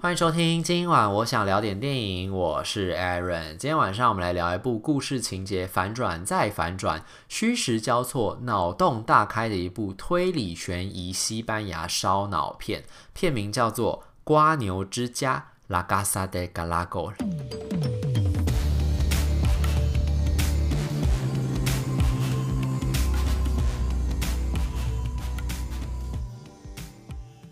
欢迎收听，今晚我想聊点电影，我是 Aaron。今天晚上我们来聊一部故事情节反转再反转、虚实交错、脑洞大开的一部推理悬疑西班牙烧脑片，片名叫做《瓜牛之家》（La Casa de Galago。《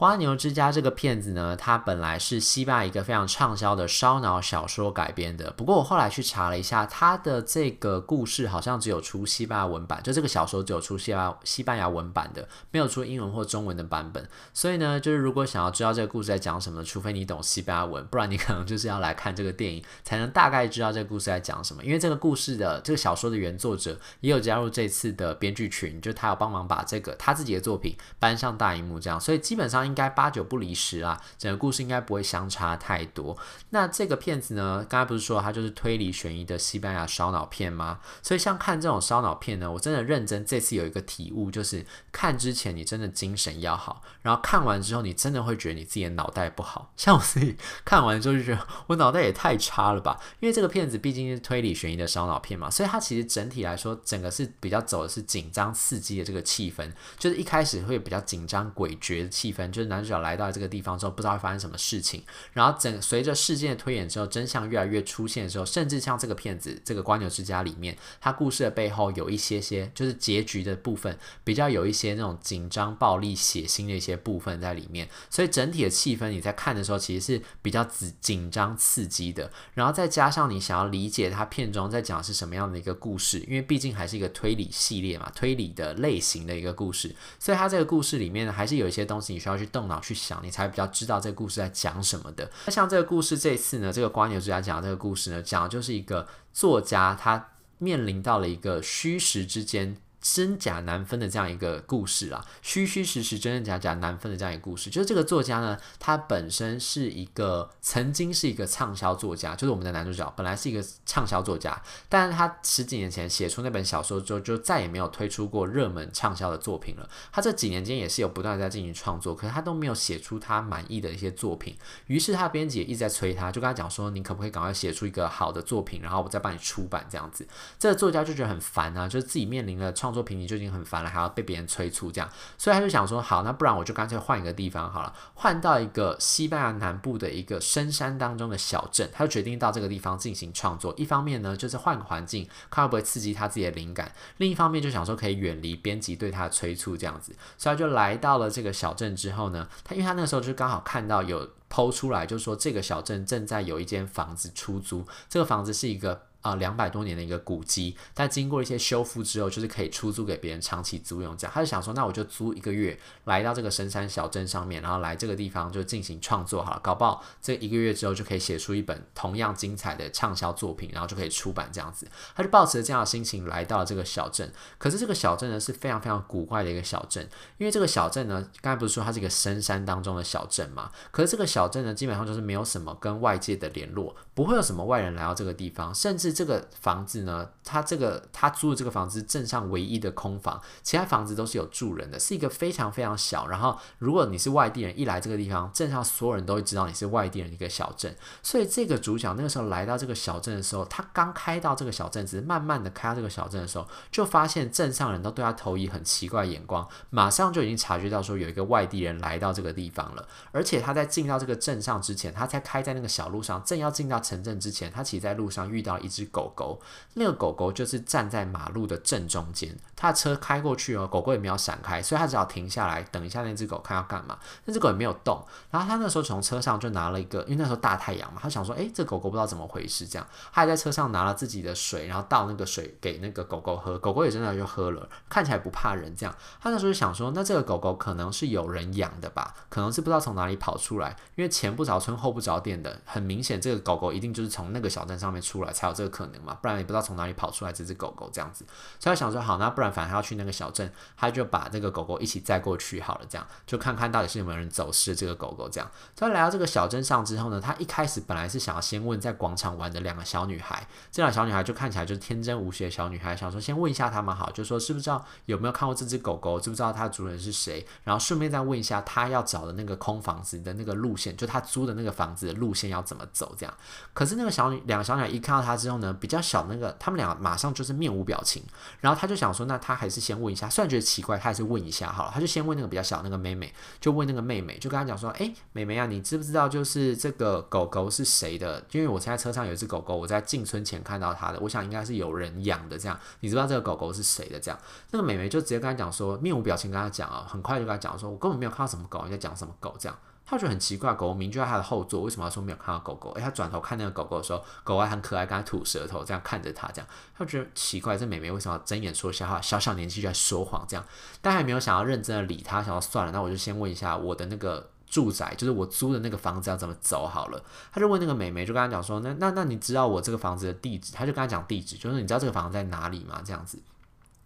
花牛之家》这个片子呢，它本来是西班牙一个非常畅销的烧脑小说改编的。不过我后来去查了一下，它的这个故事好像只有出西班牙文版，就这个小说只有出西班西班牙文版的，没有出英文或中文的版本。所以呢，就是如果想要知道这个故事在讲什么，除非你懂西班牙文，不然你可能就是要来看这个电影，才能大概知道这个故事在讲什么。因为这个故事的这个小说的原作者也有加入这次的编剧群，就他有帮忙把这个他自己的作品搬上大荧幕，这样，所以基本上。应该八九不离十啊，整个故事应该不会相差太多。那这个片子呢，刚才不是说它就是推理悬疑的西班牙烧脑片吗？所以像看这种烧脑片呢，我真的认真这次有一个体悟，就是看之前你真的精神要好，然后看完之后你真的会觉得你自己的脑袋不好。像我自己看完之后就觉得我脑袋也太差了吧，因为这个片子毕竟是推理悬疑的烧脑片嘛，所以它其实整体来说，整个是比较走的是紧张刺激的这个气氛，就是一开始会比较紧张诡谲的气氛。就是男主角来到这个地方之后，不知道会发生什么事情。然后整随着事件的推演之后，真相越来越出现的时候，甚至像这个片子《这个蜗牛之家》里面，它故事的背后有一些些，就是结局的部分比较有一些那种紧张、暴力、血腥的一些部分在里面。所以整体的气氛你在看的时候，其实是比较紧紧张、刺激的。然后再加上你想要理解它片中在讲是什么样的一个故事，因为毕竟还是一个推理系列嘛，推理的类型的一个故事，所以它这个故事里面呢，还是有一些东西你需要去动脑去想，你才比较知道这个故事在讲什么的。那像这个故事这一次呢，这个瓜牛之家讲的这个故事呢，讲的就是一个作家，他面临到了一个虚实之间。真假难分的这样一个故事啊，虚虚实实、真真假假难分的这样一个故事，就是这个作家呢，他本身是一个曾经是一个畅销作家，就是我们的男主角本来是一个畅销作家，但是他十几年前写出那本小说之后，就再也没有推出过热门畅销的作品了。他这几年间也是有不断在进行创作，可是他都没有写出他满意的一些作品。于是他编辑也一直在催他，就跟他讲说：“你可不可以赶快写出一个好的作品，然后我再帮你出版这样子。”这个作家就觉得很烦啊，就是自己面临了创。创作瓶颈就已经很烦了，还要被别人催促这样，所以他就想说，好，那不然我就干脆换一个地方好了，换到一个西班牙南部的一个深山当中的小镇，他就决定到这个地方进行创作。一方面呢，就是换个环境，看会不会刺激他自己的灵感；另一方面就想说可以远离编辑对他的催促这样子，所以他就来到了这个小镇之后呢，他因为他那个时候就刚好看到有 PO 出来，就是说这个小镇正在有一间房子出租，这个房子是一个。啊，两百多年的一个古迹，但经过一些修复之后，就是可以出租给别人长期租用。这样，他就想说，那我就租一个月，来到这个深山小镇上面，然后来这个地方就进行创作好了。搞不好这一个月之后就可以写出一本同样精彩的畅销作品，然后就可以出版这样子。他就抱持着这样的心情来到了这个小镇。可是这个小镇呢是非常非常古怪的一个小镇，因为这个小镇呢，刚才不是说它是一个深山当中的小镇嘛？可是这个小镇呢，基本上就是没有什么跟外界的联络，不会有什么外人来到这个地方，甚至。这个房子呢，他这个他租的这个房子是镇上唯一的空房，其他房子都是有住人的，是一个非常非常小。然后，如果你是外地人，一来这个地方，镇上所有人都会知道你是外地人一个小镇。所以，这个主角那个时候来到这个小镇的时候，他刚开到这个小镇，只是慢慢的开到这个小镇的时候，就发现镇上人都对他投以很奇怪的眼光，马上就已经察觉到说有一个外地人来到这个地方了。而且他在进到这个镇上之前，他才开在那个小路上，正要进到城镇之前，他其实在路上遇到一只。只狗狗，那个狗狗就是站在马路的正中间，他的车开过去哦，狗狗也没有闪开，所以他只好停下来等一下那只狗看要干嘛。那只狗也没有动，然后他那时候从车上就拿了一个，因为那时候大太阳嘛，他想说，诶，这狗狗不知道怎么回事，这样，他还在车上拿了自己的水，然后倒那个水给那个狗狗喝，狗狗也真的就喝了，看起来不怕人，这样。他那时候就想说，那这个狗狗可能是有人养的吧，可能是不知道从哪里跑出来，因为前不着村后不着店的，很明显这个狗狗一定就是从那个小镇上面出来才有这个可能嘛，不然也不知道从哪里跑出来这只狗狗这样子。所以他想说，好，那不然反正他要去那个小镇，他就把这个狗狗一起载过去好了，这样就看看到底是有没有人走失这个狗狗这样。所以来到这个小镇上之后呢，他一开始本来是想要先问在广场玩的两个小女孩，这两个小女孩就看起来就是天真无邪的小女孩，想说先问一下他们好，就说是不是知道有没有看过这只狗狗，知不知道它的主人是谁，然后顺便再问一下他要找的那个空房子的那个路线，就他租的那个房子的路线要怎么走这样。可是那个小女两个小女孩一看到他之后呢，比较小那个，他们俩马上就是面无表情，然后他就想说，那他还是先问一下，虽然觉得奇怪，他还是问一下好了，他就先问那个比较小那个妹妹，就问那个妹妹，就跟他讲说，诶，妹妹啊，你知不知道就是这个狗狗是谁的？因为我现在车上有一只狗狗，我在进村前看到它的，我想应该是有人养的这样，你知道这个狗狗是谁的？这样，那个妹妹就直接跟他讲说，面无表情跟他讲啊，很快就跟他讲说，我根本没有看到什么狗，你在讲什么狗这样。他觉得很奇怪，狗狗明明就在他的后座，为什么要说没有看到狗狗？诶，他转头看那个狗狗的时候，狗还很可爱，跟他吐舌头，这样看着他，这样他觉得奇怪，这妹妹为什么要睁眼说瞎话？小小年纪就在说谎，这样，但还没有想要认真的理他，想要算了，那我就先问一下我的那个住宅，就是我租的那个房子要怎么走好了。他就问那个妹妹，就跟他讲说，那那那你知道我这个房子的地址？他就跟他讲地址，就是你知道这个房子在哪里吗？这样子，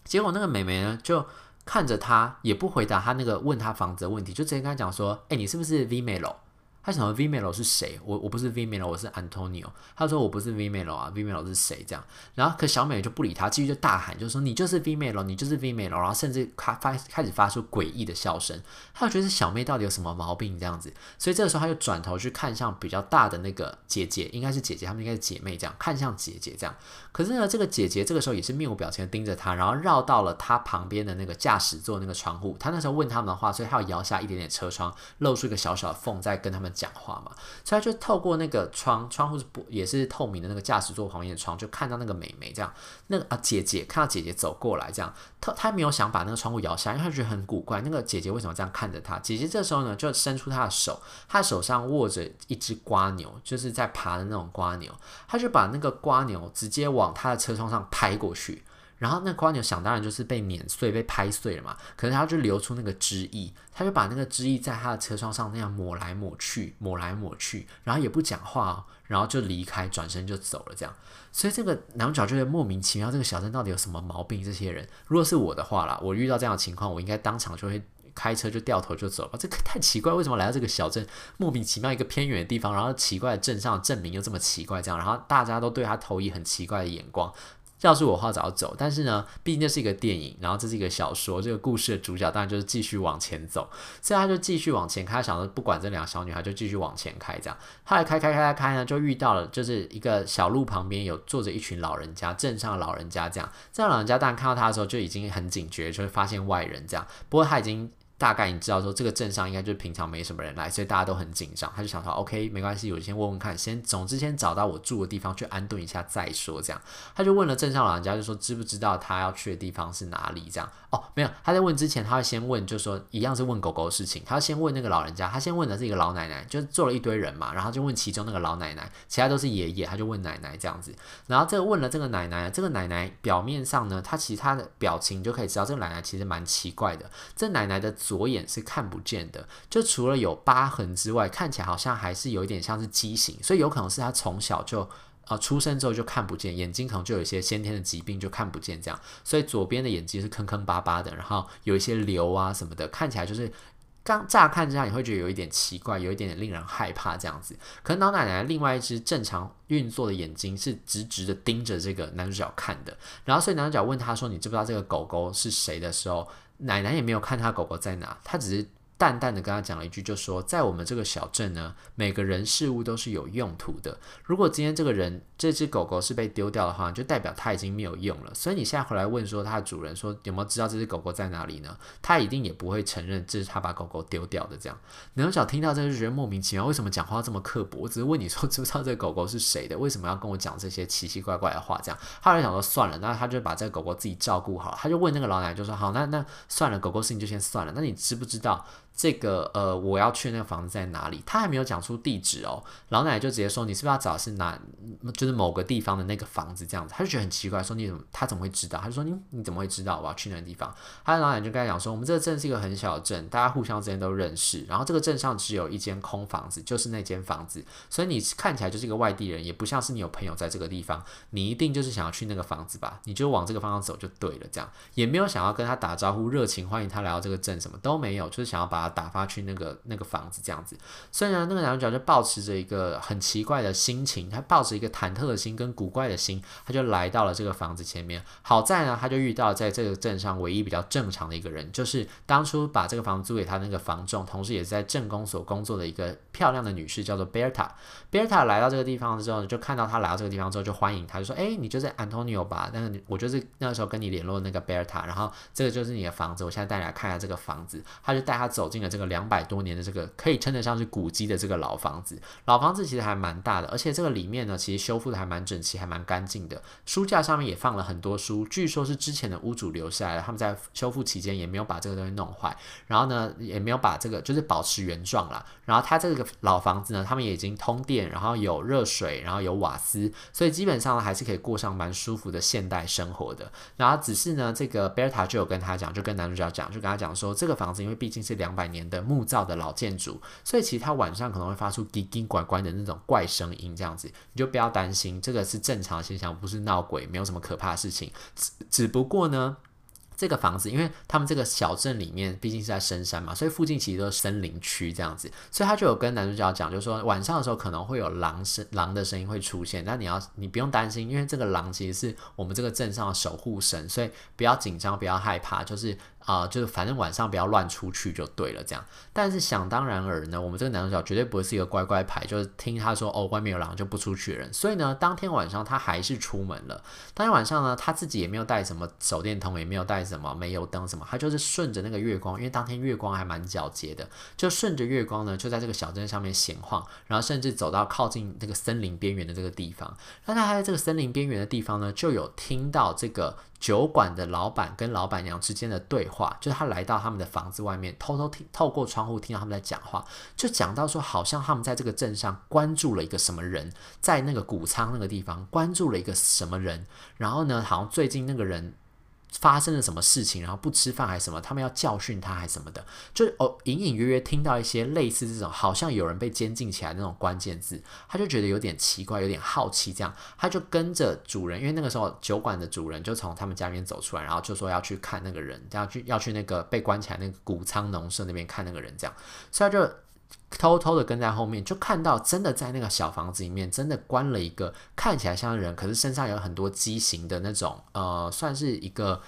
结果那个妹妹呢就。看着他，也不回答他那个问他房子的问题，就直接跟他讲说：“哎、你是不是 Vmail？他想说 Vimelo 是谁？我我不是 Vimelo，我是 Antonio。他说我不是 Vimelo 啊，Vimelo 是谁？这样，然后可小美就不理他，继续就大喊，就说你就是 Vimelo，你就是 Vimelo。然后甚至开发开始发出诡异的笑声。他就觉得小妹到底有什么毛病这样子？所以这个时候他就转头去看向比较大的那个姐姐，应该是姐姐，他们应该是姐妹这样，看向姐姐这样。可是呢，这个姐姐这个时候也是面无表情的盯着他，然后绕到了他旁边的那个驾驶座那个窗户。他那时候问他们的话，所以他要摇下一点点车窗，露出一个小小的缝，在跟他们讲话嘛。所以他就透过那个窗，窗户是不也是透明的那个驾驶座旁边的窗，就看到那个美眉这样，那个啊姐姐看到姐姐走过来这样，他他没有想把那个窗户摇下，因为他觉得很古怪，那个姐姐为什么这样看着他？姐姐这时候呢就伸出她的手，她手上握着一只瓜牛，就是在爬的那种瓜牛，他就把那个瓜牛直接往他的车窗上拍过去。然后那蜗牛想当然就是被碾碎、被拍碎了嘛，可是他就流出那个汁液，他就把那个汁液在他的车窗上那样抹来抹去、抹来抹去，然后也不讲话，然后就离开，转身就走了这样。所以这个男主角就觉得莫名其妙，这个小镇到底有什么毛病？这些人，如果是我的话啦，我遇到这样的情况，我应该当场就会开车就掉头就走了。这个太奇怪，为什么来到这个小镇，莫名其妙一个偏远的地方，然后奇怪的镇上的镇名又这么奇怪，这样，然后大家都对他投以很奇怪的眼光。要是我话早走，但是呢，毕竟这是一个电影，然后这是一个小说，这个故事的主角当然就是继续往前走，所以他就继续往前开，想着不管这两个小女孩，就继续往前开，这样，后来开开开开开呢，就遇到了，就是一个小路旁边有坐着一群老人家，镇上老人家，这样，这样老人家当然看到他的时候就已经很警觉，就会发现外人这样，不过他已经。大概你知道说这个镇上应该就是平常没什么人来，所以大家都很紧张。他就想说，OK，没关系，我先问问看，先总之先找到我住的地方去安顿一下再说。这样，他就问了镇上老人家，就说知不知道他要去的地方是哪里？这样，哦，没有，他在问之前，他会先问，就说一样是问狗狗的事情。他先问那个老人家，他先问的是一个老奶奶，就坐了一堆人嘛，然后就问其中那个老奶奶，其他都是爷爷，他就问奶奶这样子。然后这个问了这个奶奶，这个奶奶表面上呢，他其他的表情就可以知道这个奶奶其实蛮奇怪的。这奶奶的左眼是看不见的，就除了有疤痕之外，看起来好像还是有一点像是畸形，所以有可能是他从小就啊出生之后就看不见，眼睛可能就有一些先天的疾病，就看不见这样，所以左边的眼睛是坑坑巴巴的，然后有一些瘤啊什么的，看起来就是刚乍看之下你会觉得有一点奇怪，有一点点令人害怕这样子。可是老奶奶另外一只正常运作的眼睛是直直的盯着这个男主角看的，然后所以男主角问他说：“你知不知道这个狗狗是谁？”的时候。奶奶也没有看他狗狗在哪，他只是。淡淡的跟他讲了一句，就说在我们这个小镇呢，每个人事物都是有用途的。如果今天这个人这只狗狗是被丢掉的话，就代表它已经没有用了。所以你现在回来问说它的主人说有没有知道这只狗狗在哪里呢？他一定也不会承认这是他把狗狗丢掉的。这样，男主角听到这个就觉得莫名其妙，为什么讲话这么刻薄？我只是问你说 知不知道这个狗狗是谁的？为什么要跟我讲这些奇奇怪怪的话？这样，后来想说算了，那他就把这个狗狗自己照顾好。他就问那个老奶奶就说好，那那算了，狗狗事情就先算了。那你知不知道？这个呃，我要去那个房子在哪里？他还没有讲出地址哦。老奶奶就直接说：“你是不是要找是哪？就是某个地方的那个房子这样子。”他就觉得很奇怪，说：“你怎么？他怎么会知道？”他就说：“你你怎么会知道我要去那个地方？”他的老奶奶就跟他讲说：“我们这个镇是一个很小的镇，大家互相之间都认识。然后这个镇上只有一间空房子，就是那间房子。所以你看起来就是一个外地人，也不像是你有朋友在这个地方。你一定就是想要去那个房子吧？你就往这个方向走就对了。这样也没有想要跟他打招呼，热情欢迎他来到这个镇，什么都没有，就是想要把打发去那个。”那个房子这样子，虽然，那个男主角就抱持着一个很奇怪的心情，他抱着一个忐忑的心跟古怪的心，他就来到了这个房子前面。好在呢，他就遇到在这个镇上唯一比较正常的一个人，就是当初把这个房子租给他那个房仲，同时也是在镇公所工作的一个漂亮的女士，叫做贝尔塔。贝尔塔来到这个地方之后，就看到他来到这个地方之后，就欢迎他，就说：“哎，你就是安东尼奥吧？那个我就是那时候跟你联络的那个贝尔塔，然后这个就是你的房子，我现在带你来看一下这个房子。”他就带他走进了这个两百多。年的这个可以称得上是古迹的这个老房子，老房子其实还蛮大的，而且这个里面呢，其实修复的还蛮整齐，还蛮干净的。书架上面也放了很多书，据说是之前的屋主留下来的，他们在修复期间也没有把这个东西弄坏，然后呢，也没有把这个就是保持原状啦。然后它这个老房子呢，他们也已经通电，然后有热水，然后有瓦斯，所以基本上呢还是可以过上蛮舒服的现代生活的。然后只是呢，这个贝塔就有跟他讲，就跟男主角讲，就跟他讲说，这个房子因为毕竟是两百百年的木造的老建筑，所以其实它晚上可能会发出滴滴怪怪的那种怪声音，这样子你就不要担心，这个是正常现象，不是闹鬼，没有什么可怕的事情。只只不过呢，这个房子，因为他们这个小镇里面毕竟是在深山嘛，所以附近其实都是森林区这样子，所以他就有跟男主角讲，就说晚上的时候可能会有狼声、狼的声音会出现，但你要你不用担心，因为这个狼其实是我们这个镇上的守护神，所以不要紧张，不要害怕，就是。啊、就是反正晚上不要乱出去就对了，这样。但是想当然尔呢，我们这个男主角绝对不会是一个乖乖牌，就是听他说哦，外面有狼就不出去的人。所以呢，当天晚上他还是出门了。当天晚上呢，他自己也没有带什么手电筒，也没有带什么煤油灯什么，他就是顺着那个月光，因为当天月光还蛮皎洁的，就顺着月光呢，就在这个小镇上面闲晃，然后甚至走到靠近那个森林边缘的这个地方。那他还在这个森林边缘的地方呢，就有听到这个。酒馆的老板跟老板娘之间的对话，就是他来到他们的房子外面，偷偷听，透过窗户听到他们在讲话，就讲到说，好像他们在这个镇上关注了一个什么人，在那个谷仓那个地方关注了一个什么人，然后呢，好像最近那个人。发生了什么事情，然后不吃饭还是什么？他们要教训他还是什么的？就哦，隐隐约约听到一些类似这种，好像有人被监禁起来的那种关键字，他就觉得有点奇怪，有点好奇，这样他就跟着主人，因为那个时候酒馆的主人就从他们家里面走出来，然后就说要去看那个人，要去要去那个被关起来那个谷仓农舍那边看那个人，这样，所以他就。偷偷的跟在后面，就看到真的在那个小房子里面，真的关了一个看起来像人，可是身上有很多畸形的那种，呃，算是一个，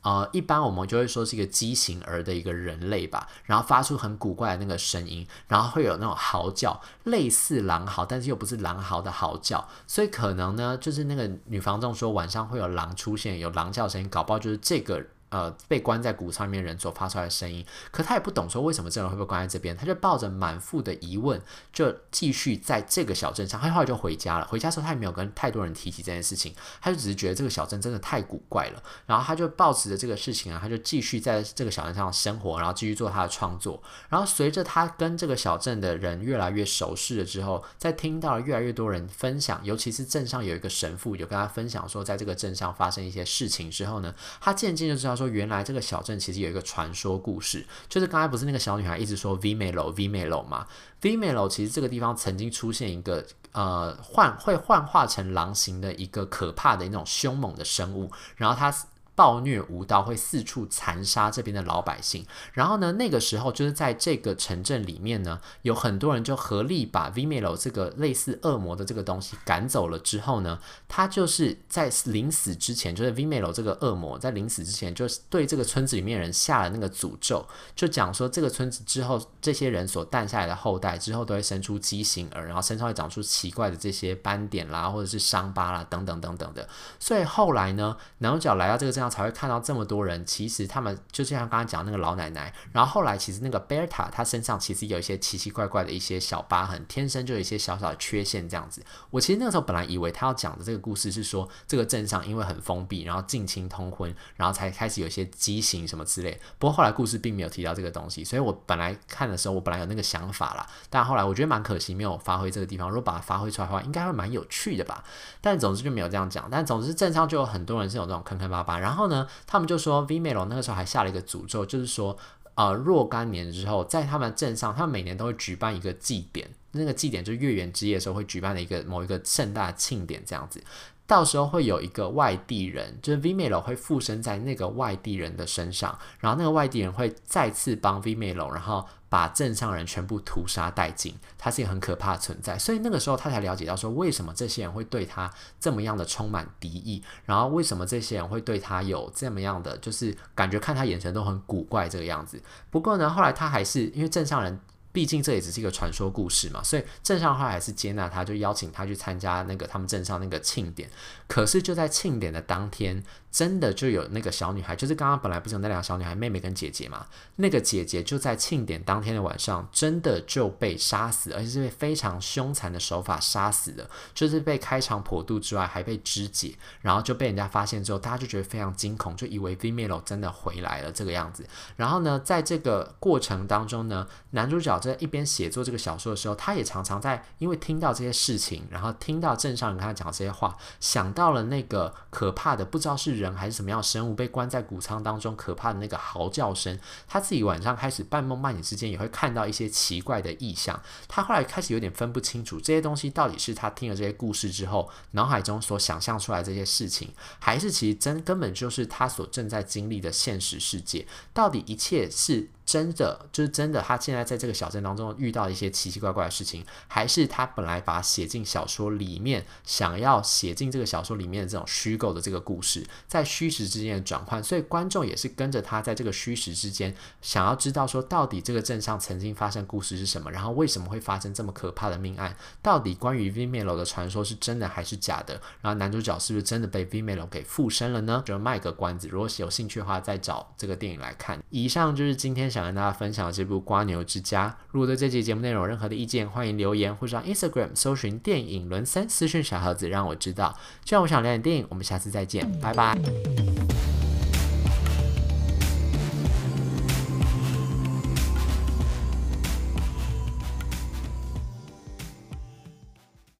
呃，一般我们就会说是一个畸形儿的一个人类吧。然后发出很古怪的那个声音，然后会有那种嚎叫，类似狼嚎，但是又不是狼嚎的嚎叫。所以可能呢，就是那个女房东说晚上会有狼出现，有狼叫声音，搞不好就是这个。呃，被关在谷仓里面人所发出来的声音，可他也不懂说为什么这人会被关在这边，他就抱着满腹的疑问，就继续在这个小镇上。他后来就回家了。回家的时候，他也没有跟太多人提起这件事情，他就只是觉得这个小镇真的太古怪了。然后他就抱持着这个事情啊，他就继续在这个小镇上生活，然后继续做他的创作。然后随着他跟这个小镇的人越来越熟识了之后，在听到了越来越多人分享，尤其是镇上有一个神父有跟他分享说，在这个镇上发生一些事情之后呢，他渐渐就知道。说原来这个小镇其实有一个传说故事，就是刚才不是那个小女孩一直说 Vimelo Vimelo 吗？Vimelo 其实这个地方曾经出现一个呃幻会幻化成狼形的一个可怕的那种凶猛的生物，然后它。暴虐无道，会四处残杀这边的老百姓。然后呢，那个时候就是在这个城镇里面呢，有很多人就合力把 Vimelo 这个类似恶魔的这个东西赶走了。之后呢，他就是在临死之前，就是 Vimelo 这个恶魔在临死之前，就是对这个村子里面人下了那个诅咒，就讲说这个村子之后这些人所诞下来的后代之后都会生出畸形儿，然后身上会长出奇怪的这些斑点啦，或者是伤疤啦，等等等等的。所以后来呢，男主角来到这个镇上。才会看到这么多人，其实他们就像刚刚讲那个老奶奶，然后后来其实那个贝塔她身上其实有一些奇奇怪怪的一些小疤痕，天生就有一些小小的缺陷这样子。我其实那个时候本来以为他要讲的这个故事是说这个镇上因为很封闭，然后近亲通婚，然后才开始有一些畸形什么之类。不过后来故事并没有提到这个东西，所以我本来看的时候，我本来有那个想法啦，但后来我觉得蛮可惜没有发挥这个地方。如果把它发挥出来的话，应该会蛮有趣的吧。但总之就没有这样讲。但总之镇上就有很多人是有这种坑坑巴巴。然后然后呢，他们就说，V 美龙那个时候还下了一个诅咒，就是说，呃，若干年之后，在他们镇上，他们每年都会举办一个祭典。那个祭典就是月圆之夜的时候会举办的一个某一个盛大庆典，这样子。到时候会有一个外地人，就是 Vimelo 会附身在那个外地人的身上，然后那个外地人会再次帮 Vimelo，然后把镇上人全部屠杀殆尽。他是一个很可怕的存在，所以那个时候他才了解到说，为什么这些人会对他这么样的充满敌意，然后为什么这些人会对他有这么样的，就是感觉看他眼神都很古怪这个样子。不过呢，后来他还是因为镇上人。毕竟这也只是一个传说故事嘛，所以镇上后来还是接纳他，就邀请他去参加那个他们镇上那个庆典。可是就在庆典的当天，真的就有那个小女孩，就是刚刚本来不是有那两个小女孩，妹妹跟姐姐嘛？那个姐姐就在庆典当天的晚上，真的就被杀死，而且是被非常凶残的手法杀死的，就是被开肠破肚之外，还被肢解，然后就被人家发现之后，大家就觉得非常惊恐，就以为 Vimelo 真的回来了这个样子。然后呢，在这个过程当中呢，男主角在一边写作这个小说的时候，他也常常在因为听到这些事情，然后听到镇上人跟他讲这些话，想到了那个可怕的不知道是人还是什么样的生物被关在谷仓当中，可怕的那个嚎叫声。他自己晚上开始半梦半醒之间也会看到一些奇怪的意象。他后来开始有点分不清楚这些东西到底是他听了这些故事之后脑海中所想象出来这些事情，还是其实真根本就是他所正在经历的现实世界。到底一切是？真的就是真的，他现在在这个小镇当中遇到一些奇奇怪怪的事情，还是他本来把写进小说里面，想要写进这个小说里面的这种虚构的这个故事，在虚实之间的转换，所以观众也是跟着他在这个虚实之间，想要知道说到底这个镇上曾经发生故事是什么，然后为什么会发生这么可怕的命案，到底关于 Vimeo 的传说是真的还是假的，然后男主角是不是真的被 Vimeo 给附身了呢？就卖个关子，如果有兴趣的话，再找这个电影来看。以上就是今天想。想跟大家分享这部《瓜牛之家》。如果对这期节目内容有任何的意见，欢迎留言或者上 Instagram 搜寻“电影轮三”私讯小盒子，让我知道。这样我想聊点电影，我们下次再见，拜拜。